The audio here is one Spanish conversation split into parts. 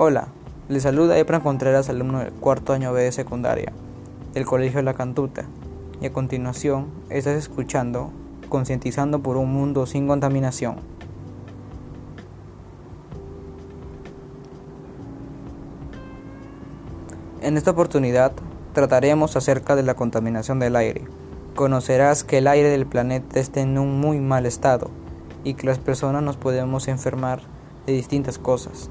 Hola, les saluda Efran Contreras, alumno del cuarto año B de secundaria del Colegio La Cantuta. Y a continuación estás escuchando Concientizando por un mundo sin contaminación. En esta oportunidad trataremos acerca de la contaminación del aire. Conocerás que el aire del planeta está en un muy mal estado y que las personas nos podemos enfermar de distintas cosas.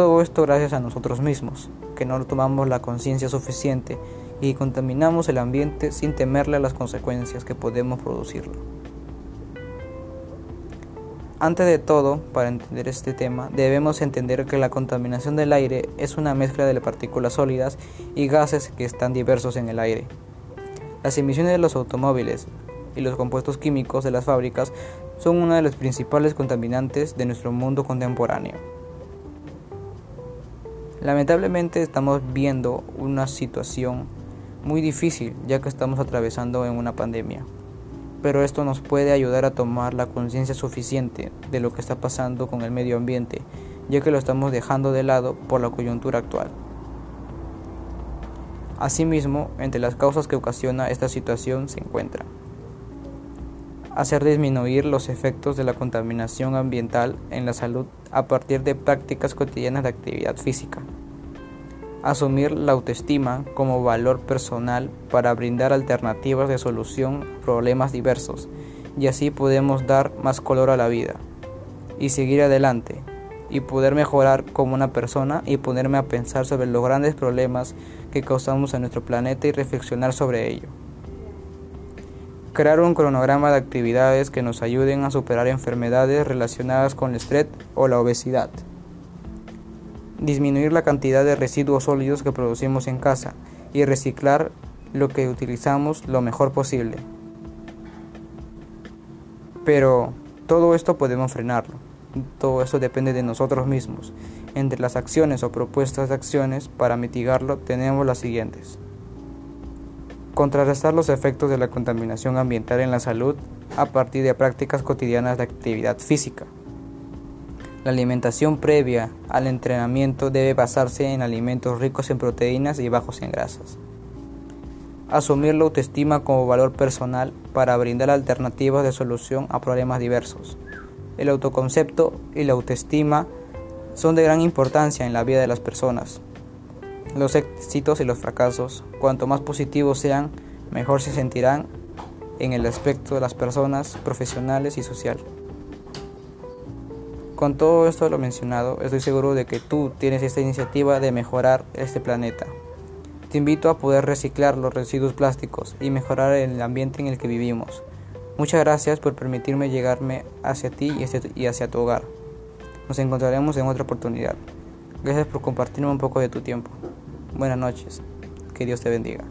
Todo esto gracias a nosotros mismos, que no tomamos la conciencia suficiente y contaminamos el ambiente sin temerle a las consecuencias que podemos producirlo. Antes de todo, para entender este tema, debemos entender que la contaminación del aire es una mezcla de partículas sólidas y gases que están diversos en el aire. Las emisiones de los automóviles y los compuestos químicos de las fábricas son una de las principales contaminantes de nuestro mundo contemporáneo. Lamentablemente estamos viendo una situación muy difícil ya que estamos atravesando en una pandemia, pero esto nos puede ayudar a tomar la conciencia suficiente de lo que está pasando con el medio ambiente, ya que lo estamos dejando de lado por la coyuntura actual. Asimismo, entre las causas que ocasiona esta situación se encuentra hacer disminuir los efectos de la contaminación ambiental en la salud a partir de prácticas cotidianas de actividad física. Asumir la autoestima como valor personal para brindar alternativas de solución a problemas diversos y así podemos dar más color a la vida y seguir adelante y poder mejorar como una persona y ponerme a pensar sobre los grandes problemas que causamos a nuestro planeta y reflexionar sobre ello. Crear un cronograma de actividades que nos ayuden a superar enfermedades relacionadas con el estrés o la obesidad. Disminuir la cantidad de residuos sólidos que producimos en casa y reciclar lo que utilizamos lo mejor posible. Pero todo esto podemos frenarlo. Todo esto depende de nosotros mismos. Entre las acciones o propuestas de acciones para mitigarlo tenemos las siguientes. Contrarrestar los efectos de la contaminación ambiental en la salud a partir de prácticas cotidianas de actividad física. La alimentación previa al entrenamiento debe basarse en alimentos ricos en proteínas y bajos en grasas. Asumir la autoestima como valor personal para brindar alternativas de solución a problemas diversos. El autoconcepto y la autoestima son de gran importancia en la vida de las personas, los éxitos y los fracasos, cuanto más positivos sean, mejor se sentirán en el aspecto de las personas, profesionales y social. Con todo esto lo mencionado, estoy seguro de que tú tienes esta iniciativa de mejorar este planeta. Te invito a poder reciclar los residuos plásticos y mejorar el ambiente en el que vivimos. Muchas gracias por permitirme llegarme hacia ti y hacia tu hogar. Nos encontraremos en otra oportunidad. Gracias por compartirme un poco de tu tiempo. Buenas noches. Que Dios te bendiga.